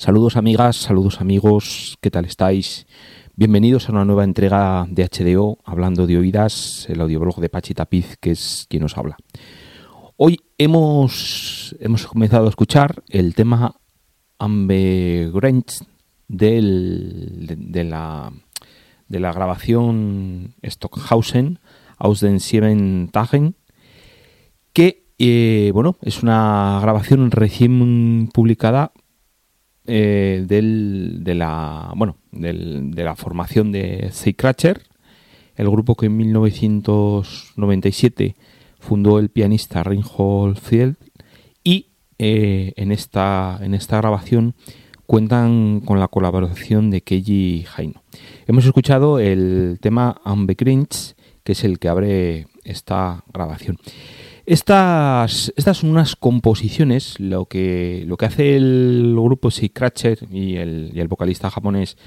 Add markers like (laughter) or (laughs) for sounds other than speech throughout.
Saludos amigas, saludos amigos, ¿qué tal estáis? Bienvenidos a una nueva entrega de HDO, hablando de oídas, el audioblog de Pachi Tapiz, que es quien nos habla. Hoy hemos, hemos comenzado a escuchar el tema Ambegrenz del, de, la, de la grabación Stockhausen aus den Sieben Tagen, que eh, bueno, es una grabación recién publicada eh, del, de la bueno de la formación de Crutcher, el grupo que en 1997 fundó el pianista Reinhold Field y eh, en esta en esta grabación cuentan con la colaboración de Keiji Haino. Hemos escuchado el tema Ambegrinch, que es el que abre esta grabación. Estas, estas son unas composiciones, lo que, lo que hace el grupo Scratcher y el, y el vocalista japonés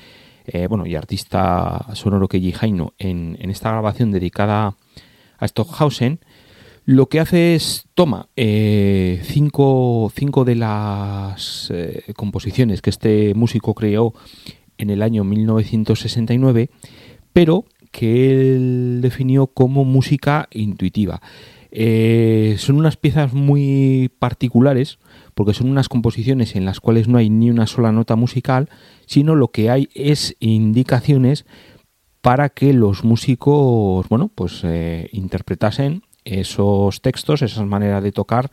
eh, bueno, y artista sonoro Keiji Haino en, en, esta grabación dedicada a Stockhausen, lo que hace es toma eh, cinco, cinco, de las eh, composiciones que este músico creó en el año 1969, pero que él definió como música intuitiva. Eh, son unas piezas muy particulares porque son unas composiciones en las cuales no hay ni una sola nota musical, sino lo que hay es indicaciones para que los músicos, bueno, pues eh, interpretasen esos textos, esas maneras de tocar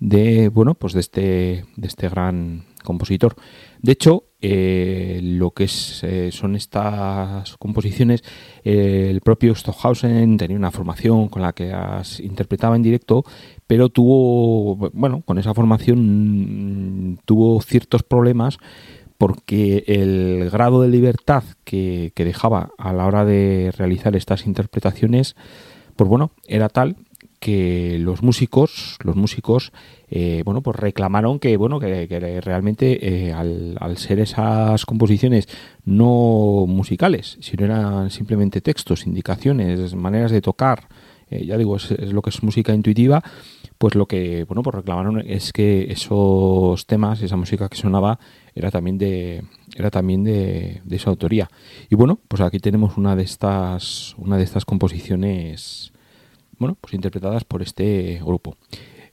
de, bueno, pues de este, de este gran compositor. De hecho, eh, lo que eh, son estas composiciones, eh, el propio Stockhausen tenía una formación con la que las interpretaba en directo, pero tuvo, bueno, con esa formación mm, tuvo ciertos problemas porque el grado de libertad que, que dejaba a la hora de realizar estas interpretaciones, pues bueno, era tal que los músicos, los músicos, eh, bueno, pues reclamaron que, bueno, que, realmente eh, al, ser esas composiciones no musicales, sino eran simplemente textos, indicaciones, maneras de tocar, eh, ya digo, es, lo que es música intuitiva, pues lo que, bueno, pues reclamaron es que esos temas, esa música que sonaba, era también de, era también de esa autoría. Y bueno, pues aquí tenemos una de estas, una de estas composiciones bueno, pues interpretadas por este grupo.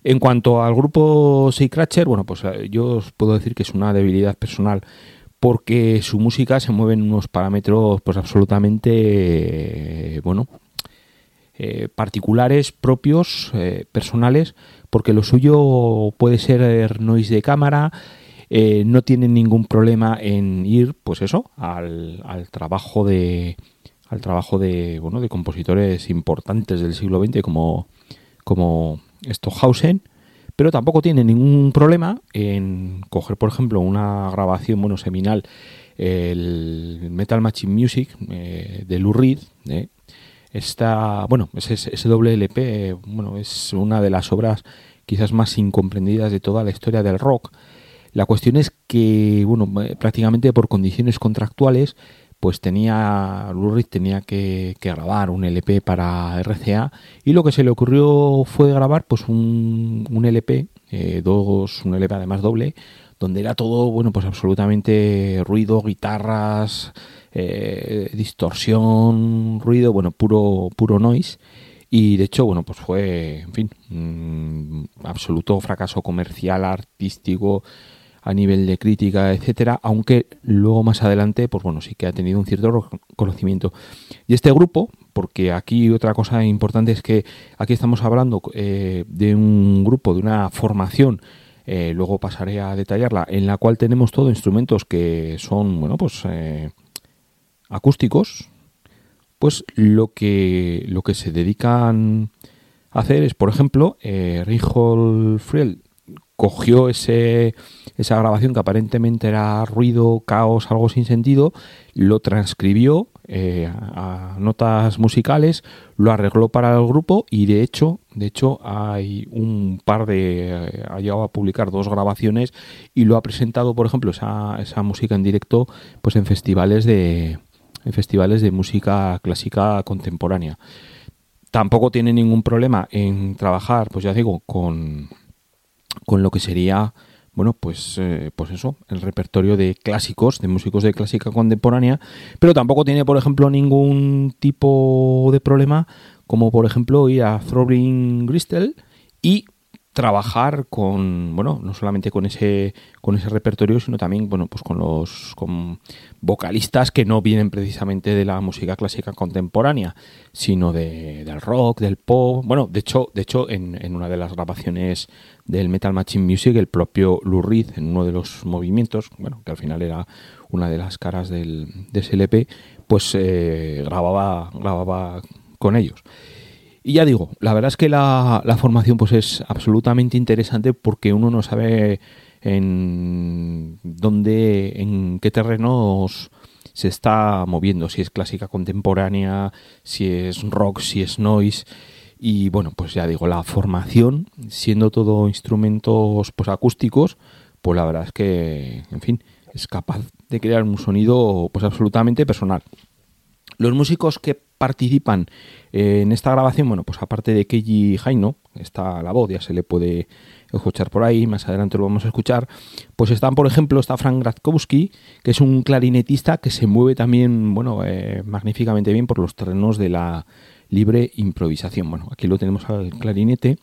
En cuanto al grupo Seacratcher, bueno, pues eh, yo os puedo decir que es una debilidad personal porque su música se mueve en unos parámetros pues absolutamente eh, bueno eh, particulares propios personales porque lo suyo puede ser noise de cámara no tienen ningún problema en ir pues eso al, al trabajo de al trabajo de, bueno, de compositores importantes del siglo XX como, como Stockhausen, pero tampoco tiene ningún problema en coger, por ejemplo, una grabación bueno, seminal, el Metal Machine Music eh, de Lou Reed. Eh. Bueno, ese, ese doble LP bueno, es una de las obras quizás más incomprendidas de toda la historia del rock. La cuestión es que, bueno, prácticamente por condiciones contractuales, pues tenía Reed tenía que, que, grabar un LP para RCA y lo que se le ocurrió fue grabar pues un, un LP, eh, dos, un LP además doble, donde era todo, bueno, pues absolutamente ruido, guitarras, eh, distorsión, ruido, bueno, puro, puro noise. Y de hecho, bueno, pues fue, en fin, un absoluto fracaso comercial, artístico, a nivel de crítica, etcétera, aunque luego más adelante, pues bueno, sí que ha tenido un cierto conocimiento. Y este grupo, porque aquí otra cosa importante es que aquí estamos hablando eh, de un grupo, de una formación, eh, luego pasaré a detallarla, en la cual tenemos todo instrumentos que son, bueno, pues eh, acústicos, pues lo que, lo que se dedican a hacer es, por ejemplo, eh, Friel cogió ese, esa grabación que aparentemente era ruido, caos, algo sin sentido, lo transcribió eh, a notas musicales, lo arregló para el grupo y de hecho, de hecho hay un par de ha llegado a publicar dos grabaciones y lo ha presentado, por ejemplo, esa, esa música en directo, pues en festivales de en festivales de música clásica contemporánea. Tampoco tiene ningún problema en trabajar, pues ya digo, con con lo que sería bueno, pues, eh, pues eso, el repertorio de clásicos, de músicos de clásica contemporánea, pero tampoco tiene, por ejemplo, ningún tipo de problema, como por ejemplo ir a Throbbing Gristle y trabajar con bueno no solamente con ese con ese repertorio sino también bueno pues con los con vocalistas que no vienen precisamente de la música clásica contemporánea sino de, del rock del pop. Bueno de hecho de hecho en, en, una de las grabaciones del Metal Machine Music el propio Lou Reed en uno de los movimientos bueno que al final era una de las caras del de SLP pues eh, grababa grababa con ellos y ya digo, la verdad es que la, formación pues es absolutamente interesante porque uno no sabe en dónde, en qué terrenos se está moviendo, si es clásica contemporánea, si es rock, si es noise. Y bueno, pues ya digo, la formación, siendo todo instrumentos pues acústicos, pues la verdad es que, en fin, es capaz de crear un sonido pues absolutamente personal. Los músicos que participan eh, en esta grabación, bueno, pues aparte de Keiji Haino, está la voz, ya se le puede escuchar por ahí, más adelante lo vamos a escuchar, pues están, por ejemplo, está Frank Gratkowski, que es un clarinetista que se mueve también, bueno, eh, magníficamente bien por los terrenos de la libre improvisación. Bueno, aquí lo tenemos al clarinete.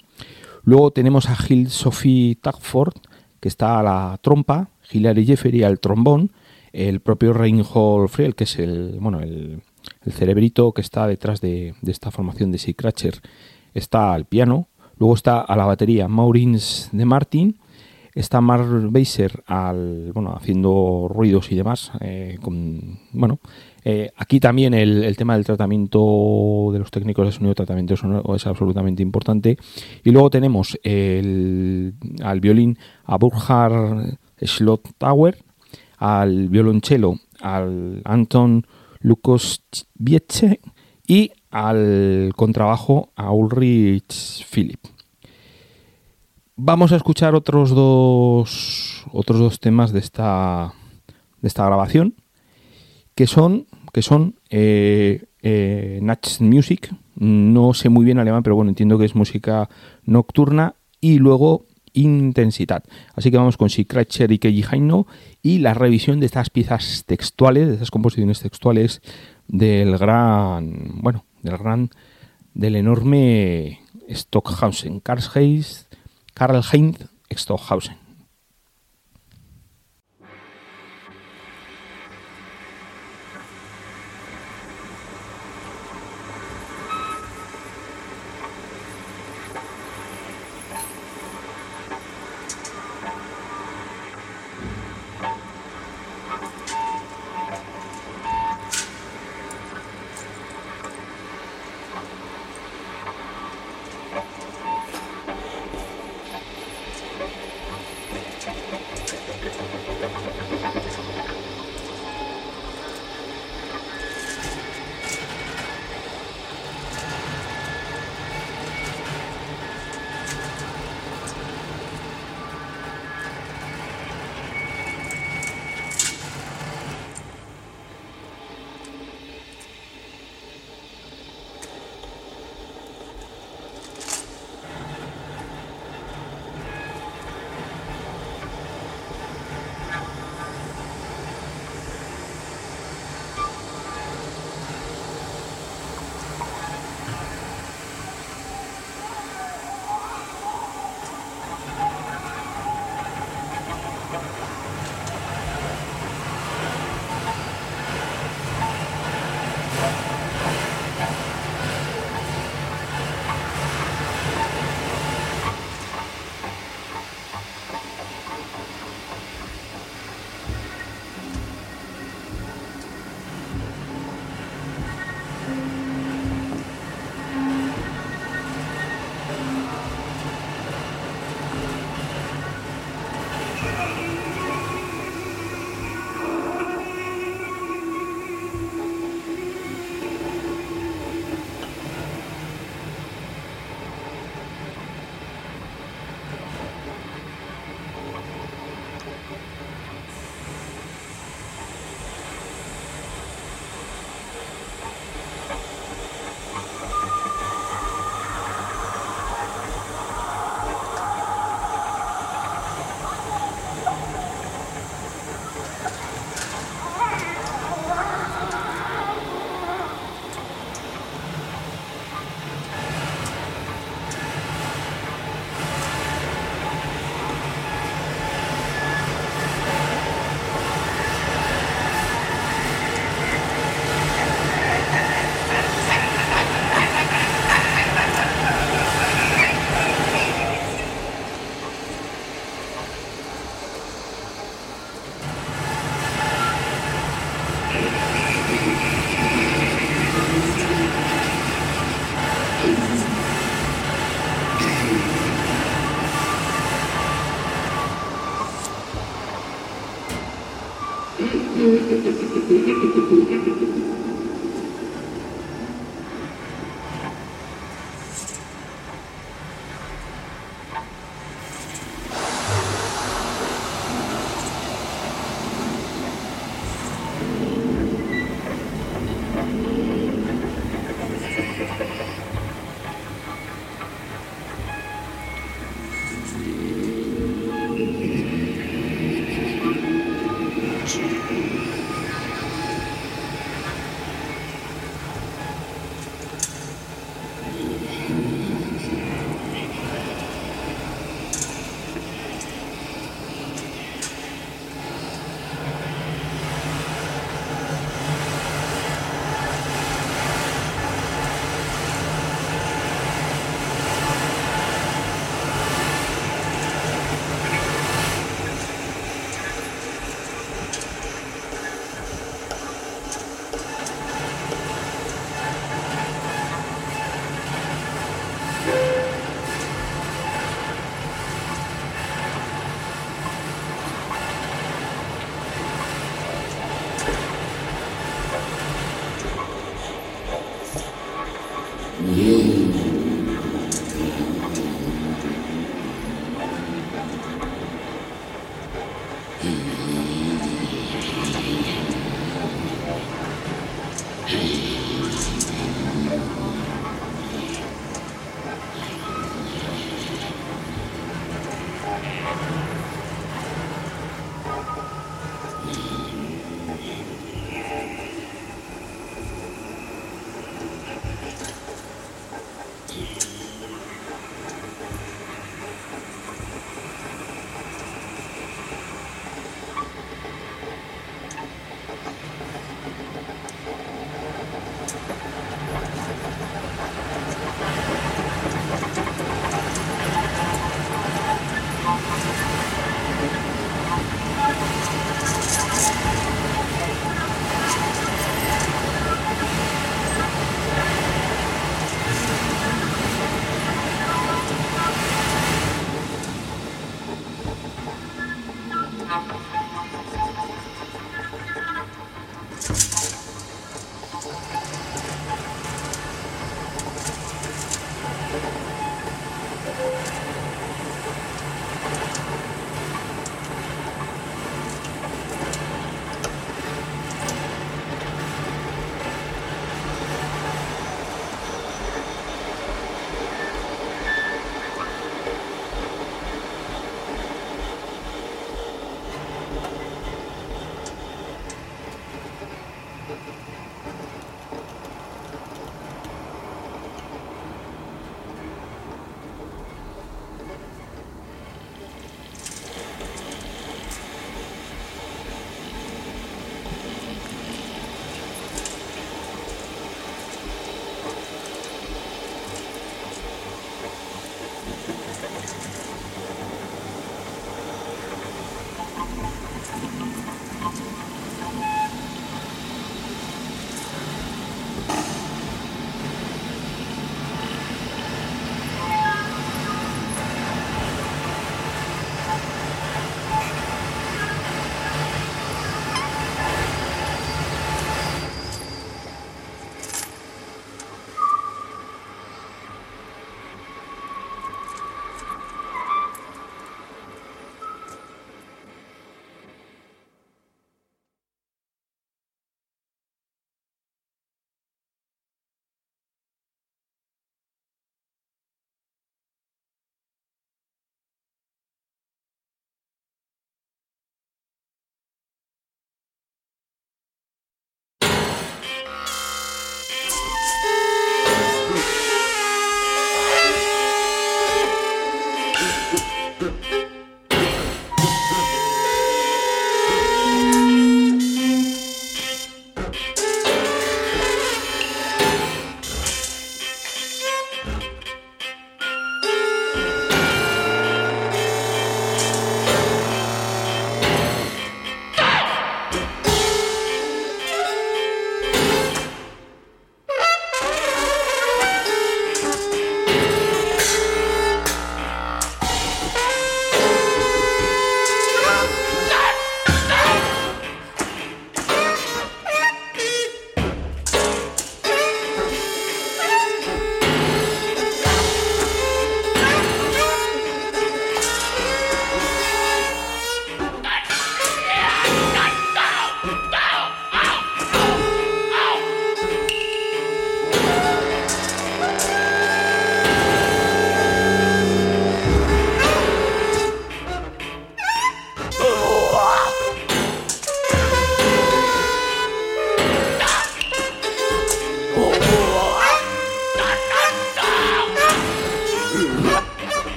Luego tenemos a Gil Sophie Tagford, que está a la trompa, Hilary Jeffery al trombón, el propio Reinhold Friel, que es el, bueno, el, el cerebrito que está detrás de, esta formación de Seacratcher está al piano. Luego está a la batería Maurins de Martin. Está Mark Beiser al, bueno, haciendo ruidos y demás. Eh, bueno, eh, aquí también el, tema del tratamiento de los técnicos de sonido, tratamiento es absolutamente importante. Y luego tenemos al violín a Burkhard Schlottauer, al violonchelo al Anton Lucas Vietche y al contrabajo a Ulrich Philipp. Vamos a escuchar otros dos, otros dos temas de esta, de esta grabación, que son, que son eh, eh Music, no sé muy bien alemán, pero bueno, entiendo que es música nocturna, y luego intensidad. Así que vamos con Sikratcher y Keiji Haino y la revisión de estas piezas textuales, de estas composiciones textuales del gran, bueno, del gran, del enorme Stockhausen, Karl Heinz, Karl Heinz Stockhausen.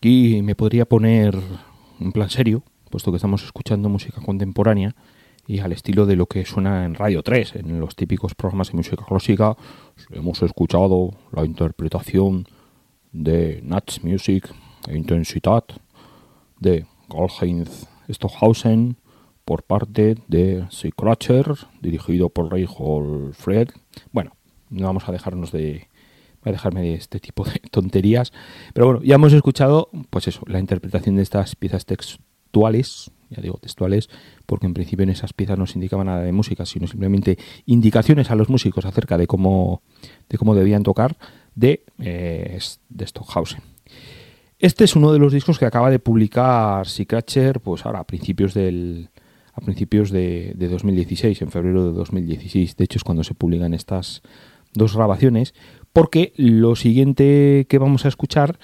Aquí me podría poner en plan serio, puesto que estamos escuchando música contemporánea y al estilo de lo que suena en Radio 3, en los típicos programas de música clásica, hemos escuchado la interpretación de Nats Music e Intensidad de Karl-Heinz Stockhausen por parte de Seacratcher, dirigido por Reinhold Fred. Bueno, no vamos a dejarnos de a dejarme de este tipo de (laughs) tonterías, pero bueno, ya hemos escuchado pues eso, la interpretación de estas piezas textuales, ya digo textuales, porque en principio en esas piezas no se indicaba nada de música, sino simplemente indicaciones a los músicos acerca de cómo de cómo debían tocar de, eh, de Stockhausen. Este es uno de los discos que acaba de publicar Seacratcher, pues ahora a principios del a principios de, 2016, en febrero de 2016. De hecho es cuando se publican estas dos grabaciones, porque lo siguiente que vamos a escuchar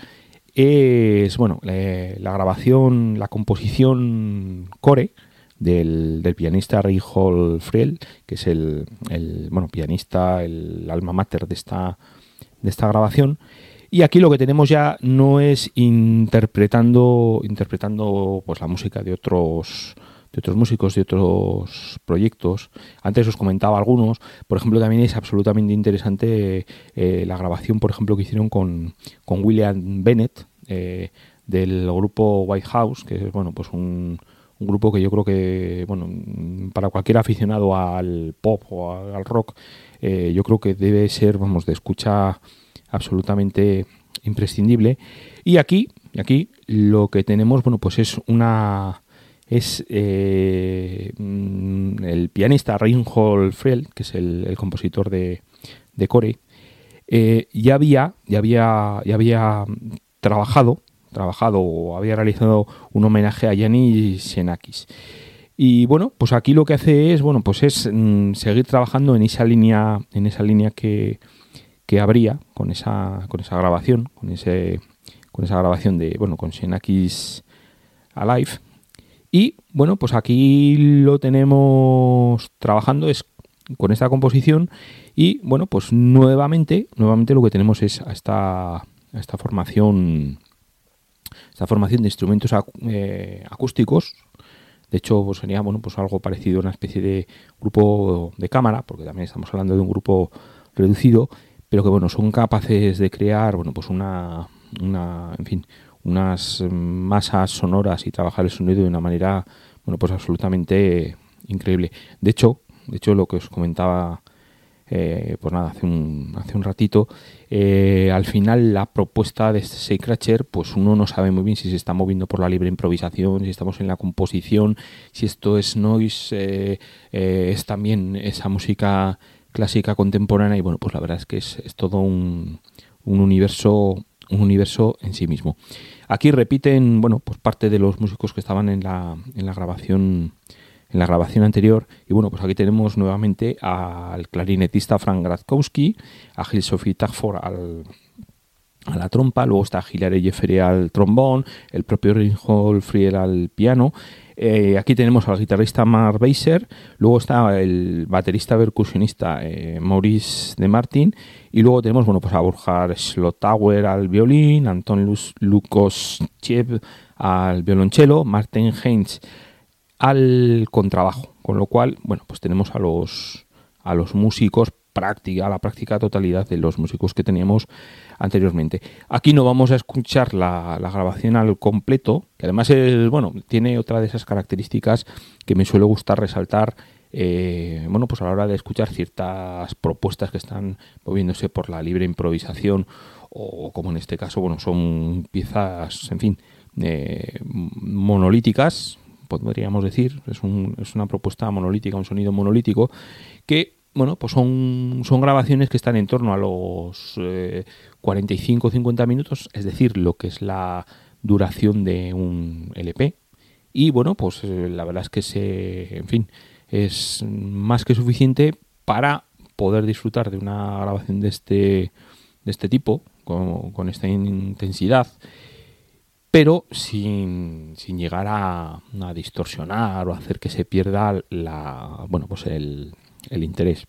es bueno la, grabación, la composición core del, pianista Reinhold Friel, que es el, el, bueno pianista, el alma mater de esta de esta grabación. Y aquí lo que tenemos ya no es interpretando, interpretando pues la música de otros de otros músicos, de otros proyectos. Antes os comentaba algunos. Por ejemplo, también es absolutamente interesante eh, la grabación, por ejemplo, que hicieron con, con William Bennett eh, del grupo White House, que es bueno, pues un, grupo que yo creo que, bueno, para cualquier aficionado al pop o al rock, eh, yo creo que debe ser, vamos, de escucha absolutamente imprescindible. Y aquí, aquí lo que tenemos, bueno, pues es una es eh, mm, el pianista Reinhold Friel, que es el, compositor de, de Core, eh, ya había, ya había, ya había trabajado, trabajado o había realizado un homenaje a Yannis Xenakis. Y bueno, pues aquí lo que hace es, bueno, pues es mm, seguir trabajando en esa línea, en esa línea que, que habría con esa, con esa grabación, con ese, con esa grabación de, bueno, con Alive. Y bueno, pues aquí lo tenemos trabajando es con esta composición y bueno, pues nuevamente, nuevamente lo que tenemos es a esta, esta formación esta formación de instrumentos eh, acústicos. De hecho, pues sería pues algo parecido a una especie de grupo de cámara, porque también estamos hablando de un grupo reducido, pero que bueno, son capaces de crear, bueno, pues una, una en fin, unas masas sonoras y trabajar el sonido de una manera, bueno, pues absolutamente increíble. De hecho, de hecho lo que os comentaba eh, pues nada, hace un, hace un ratito, eh, al final la propuesta de este Crasher, pues uno no sabe muy bien si se está moviendo por la libre improvisación, si estamos en la composición, si esto es noise, eh, es también esa música clásica contemporánea y bueno, pues la verdad es que es, todo un, un, universo un universo en sí mismo. Aquí repiten, bueno, pues parte de los músicos que estaban en la, en la grabación en la grabación anterior. Y bueno, pues aquí tenemos nuevamente al clarinetista Frank Gradkowski, a Gil Sophie Tagford al a la trompa, luego está Hilary Jeffrey al trombón, el propio Reinhold Friel al piano eh, aquí tenemos al guitarrista Mark Beiser, luego está el baterista percusionista eh, Maurice de Martin y luego tenemos bueno, pues a Borja Slotauer al violín, Anton Lukoschev al violonchelo, Martin Heinz al contrabajo, con lo cual bueno, pues tenemos a los, a los músicos práctica, a la práctica totalidad de los músicos que teníamos anteriormente. Aquí no vamos a escuchar la, grabación al completo, que además es, bueno, tiene otra de esas características que me suele gustar resaltar eh, bueno, pues a la hora de escuchar ciertas propuestas que están moviéndose por la libre improvisación o como en este caso, bueno, son piezas, en fin, eh, monolíticas, podríamos decir, es, un, es una propuesta monolítica, un sonido monolítico que bueno, pues son, son grabaciones que están en torno a los 45 45-50 minutos, es decir, lo que es la duración de un LP. Y bueno, pues eh, la verdad es que se, en fin, es más que suficiente para poder disfrutar de una grabación de este, de este tipo, con, con esta intensidad, pero sin, sin llegar a, a, distorsionar o hacer que se pierda la, bueno, pues el, el interés.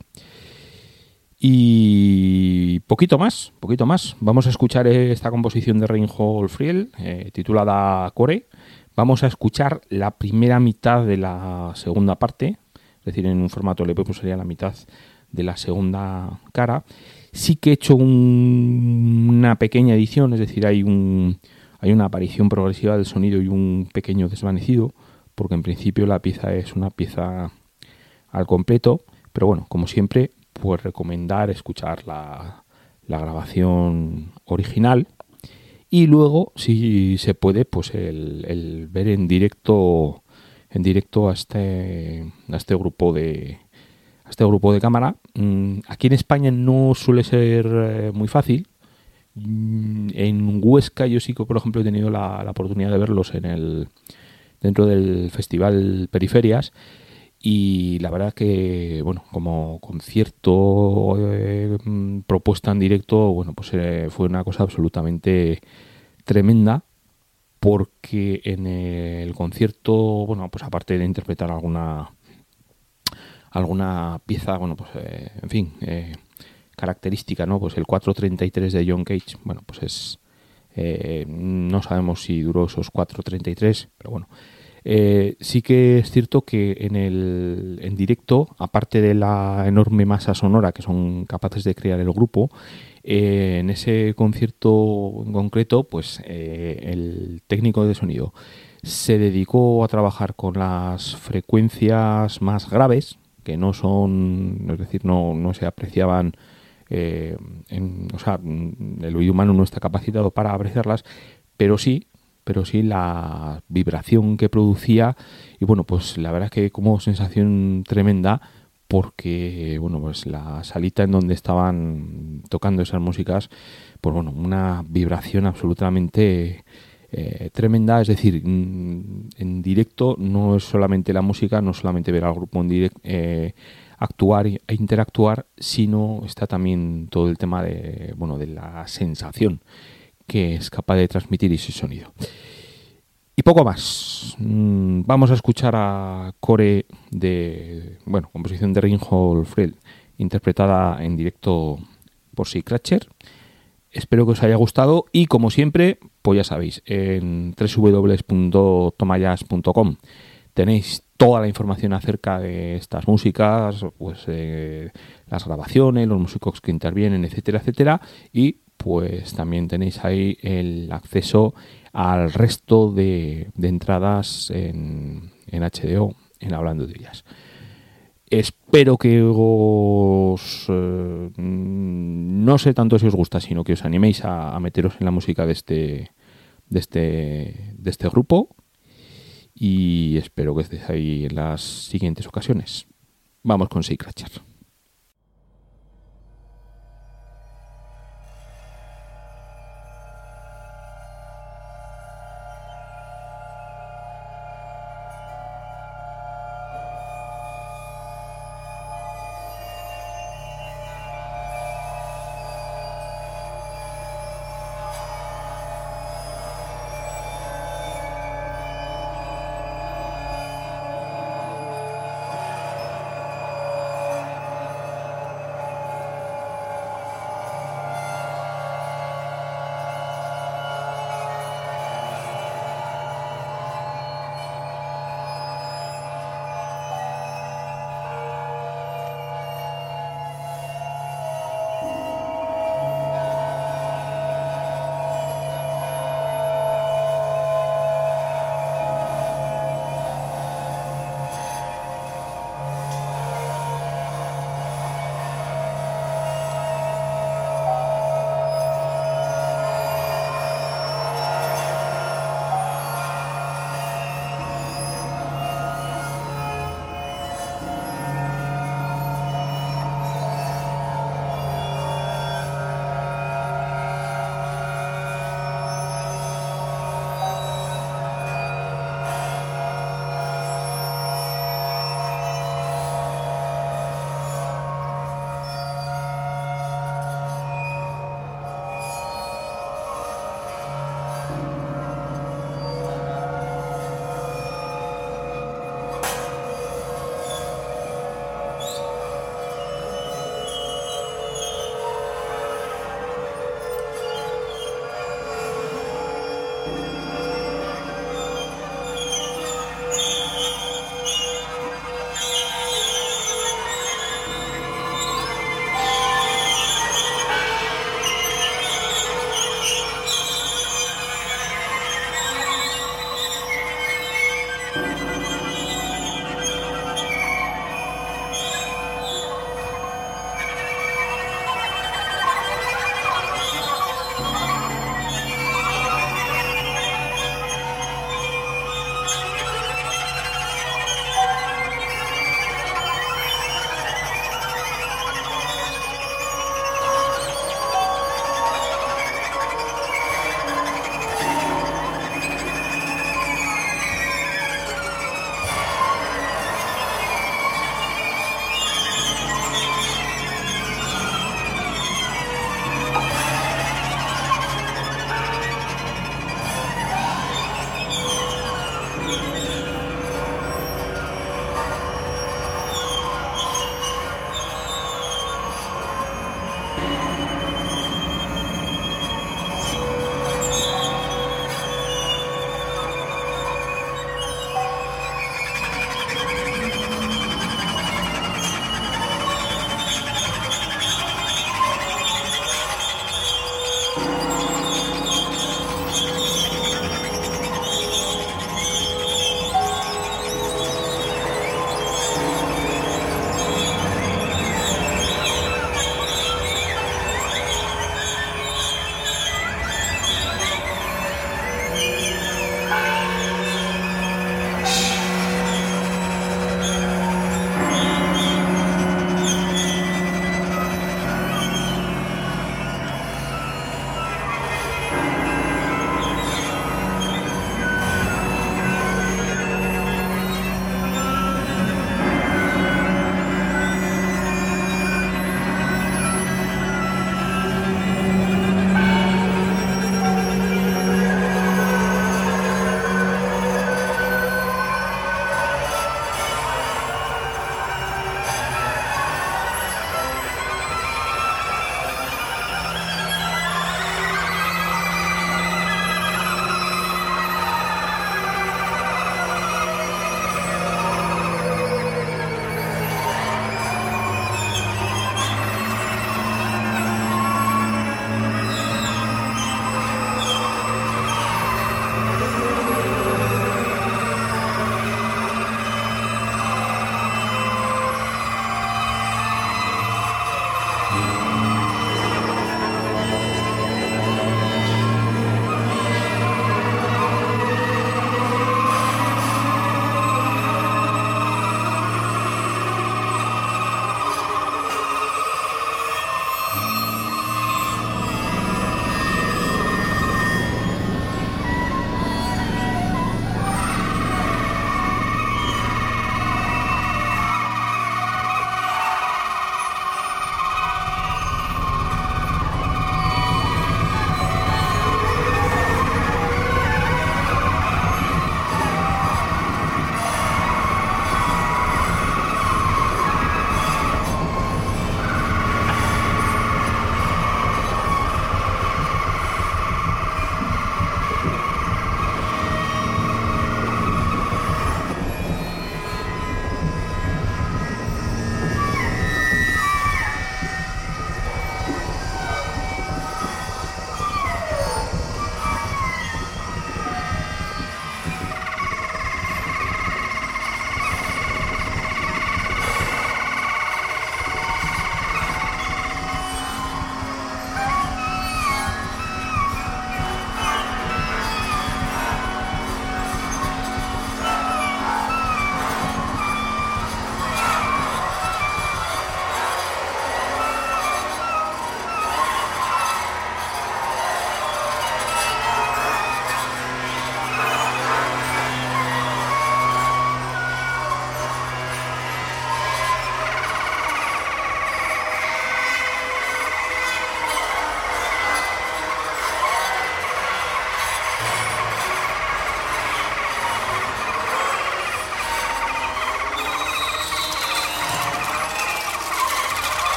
Y poquito más, poquito más. Vamos a escuchar esta composición de Reinhold Friel, eh, titulada Core. Vamos a escuchar la primera mitad de la segunda parte, es decir, en un formato LP pues sería la mitad de la segunda cara. Sí que he hecho una pequeña edición, es decir, hay, un, hay una aparición progresiva del sonido y un pequeño desvanecido, porque en principio la pieza es una pieza al completo, pero bueno, como siempre, pues recomendar escuchar la, grabación original. Y luego si se puede pues el, ver en directo en directo a este a este grupo de a este grupo de cámara. Mm, aquí en España no suele ser eh, muy fácil. Mm, en Huesca yo sí que por ejemplo he tenido la, la oportunidad de verlos en el dentro del festival Periferias y la verdad que bueno como concierto eh, propuesta en directo bueno pues eh, fue una cosa absolutamente tremenda porque en el concierto bueno pues aparte de interpretar alguna alguna pieza bueno pues eh, en fin característica no pues el 433 de John Cage bueno pues es no sabemos si duró esos 433 pero bueno eh, sí que es cierto que en el en directo, aparte de la enorme masa sonora que son capaces de crear el grupo, eh, en ese concierto en concreto, pues eh, el técnico de sonido se dedicó a trabajar con las frecuencias más graves, que no son, es decir, no, no se apreciaban en, o sea, el oído humano no está capacitado para apreciarlas, pero sí pero sí la vibración que producía. Y bueno, pues la verdad es que como sensación tremenda porque bueno, pues la salita en donde estaban tocando esas músicas, pues bueno, una vibración absolutamente eh, tremenda, es decir, mm, en directo no es solamente la música, no solamente ver al grupo en directo, eh, actuar e interactuar, sino está también todo el tema de, bueno, de la sensación que es capaz de transmitir ese sonido. Y poco más. Mm, vamos a escuchar a Core de, bueno, composición de Reinhold Friel, interpretada en directo por Si Cratcher. Espero que os haya gustado y como siempre, pues ya sabéis, en www.tomayas.com tenéis toda la información acerca de estas músicas, pues eh, las grabaciones, los músicos que intervienen, etcétera, etcétera, y pues también tenéis ahí el acceso al resto de, entradas en, HDO, en Hablando de ellas. Espero que os... Eh, no sé tanto si os gusta, sino que os animéis a, meteros en la música de este, de este, de este grupo y espero que estéis ahí en las siguientes ocasiones. Vamos con Seacratcher.